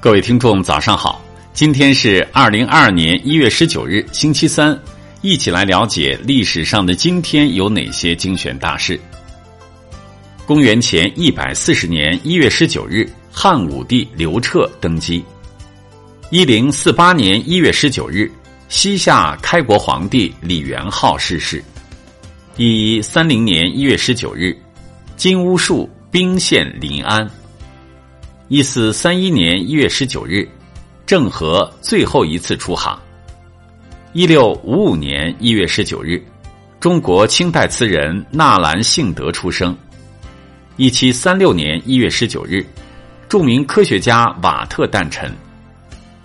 各位听众，早上好！今天是二零二二年一月十九日，星期三，一起来了解历史上的今天有哪些精选大事。公元前一百四十年一月十九日，汉武帝刘彻登基。一零四八年一月十九日，西夏开国皇帝李元昊逝世。一一三零年一月十九日，金乌术兵陷临安。一四三一年一月十九日，郑和最后一次出航。一六五五年一月十九日，中国清代词人纳兰性德出生。一七三六年一月十九日，著名科学家瓦特诞辰。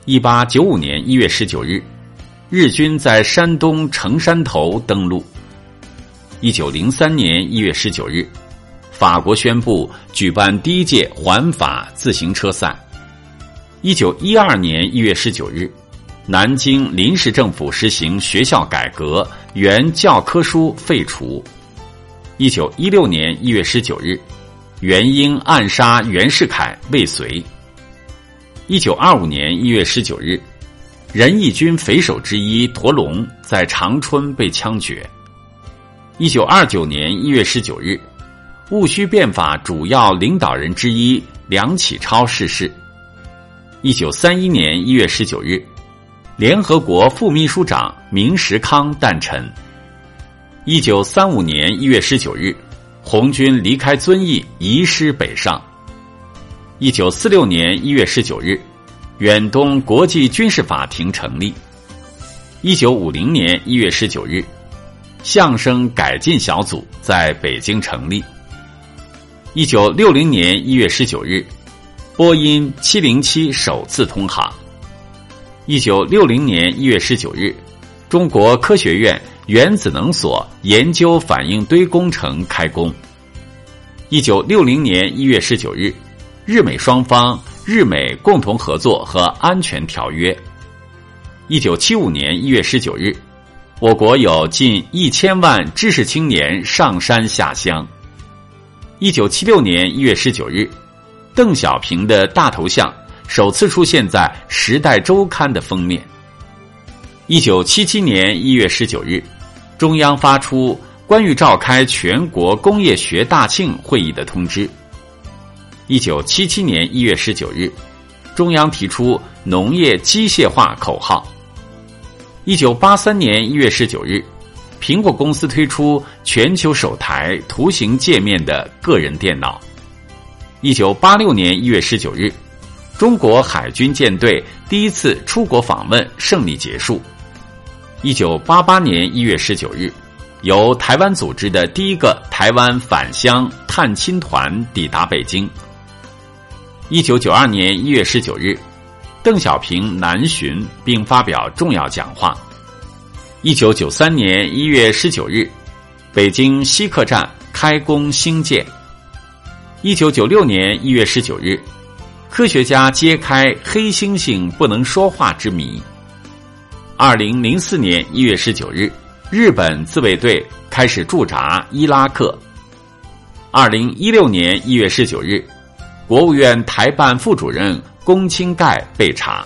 一八九五年一月十九日，日军在山东城山头登陆。一九零三年一月十九日。法国宣布举办第一届环法自行车赛。一九一二年一月十九日，南京临时政府实行学校改革，原教科书废除。一九一六年一月十九日，元英暗杀袁世凯未遂。一九二五年一月十九日，仁义军匪首之一驼龙在长春被枪决。一九二九年一月十九日。戊戌变法主要领导人之一梁启超逝世。一九三一年一月十九日，联合国副秘书长明石康诞辰。一九三五年一月十九日，红军离开遵义，移师北上。一九四六年一月十九日，远东国际军事法庭成立。一九五零年一月十九日，相声改进小组在北京成立。一九六零年一月十九日，波音七零七首次通航。一九六零年一月十九日，中国科学院原子能所研究反应堆工程开工。一九六零年一月十九日，日美双方日美共同合作和安全条约。一九七五年一月十九日，我国有近一千万知识青年上山下乡。一九七六年一月十九日，邓小平的大头像首次出现在《时代周刊》的封面。一九七七年一月十九日，中央发出关于召开全国工业学大庆会议的通知。一九七七年一月十九日，中央提出农业机械化口号。一九八三年一月十九日。苹果公司推出全球首台图形界面的个人电脑。一九八六年一月十九日，中国海军舰队第一次出国访问胜利结束。一九八八年一月十九日，由台湾组织的第一个台湾返乡探亲团抵达北京。一九九二年一月十九日，邓小平南巡并发表重要讲话。一九九三年一月十九日，北京西客站开工兴建。一九九六年一月十九日，科学家揭开黑猩猩不能说话之谜。二零零四年一月十九日，日本自卫队开始驻扎伊拉克。二零一六年一月十九日，国务院台办副主任龚清盖被查。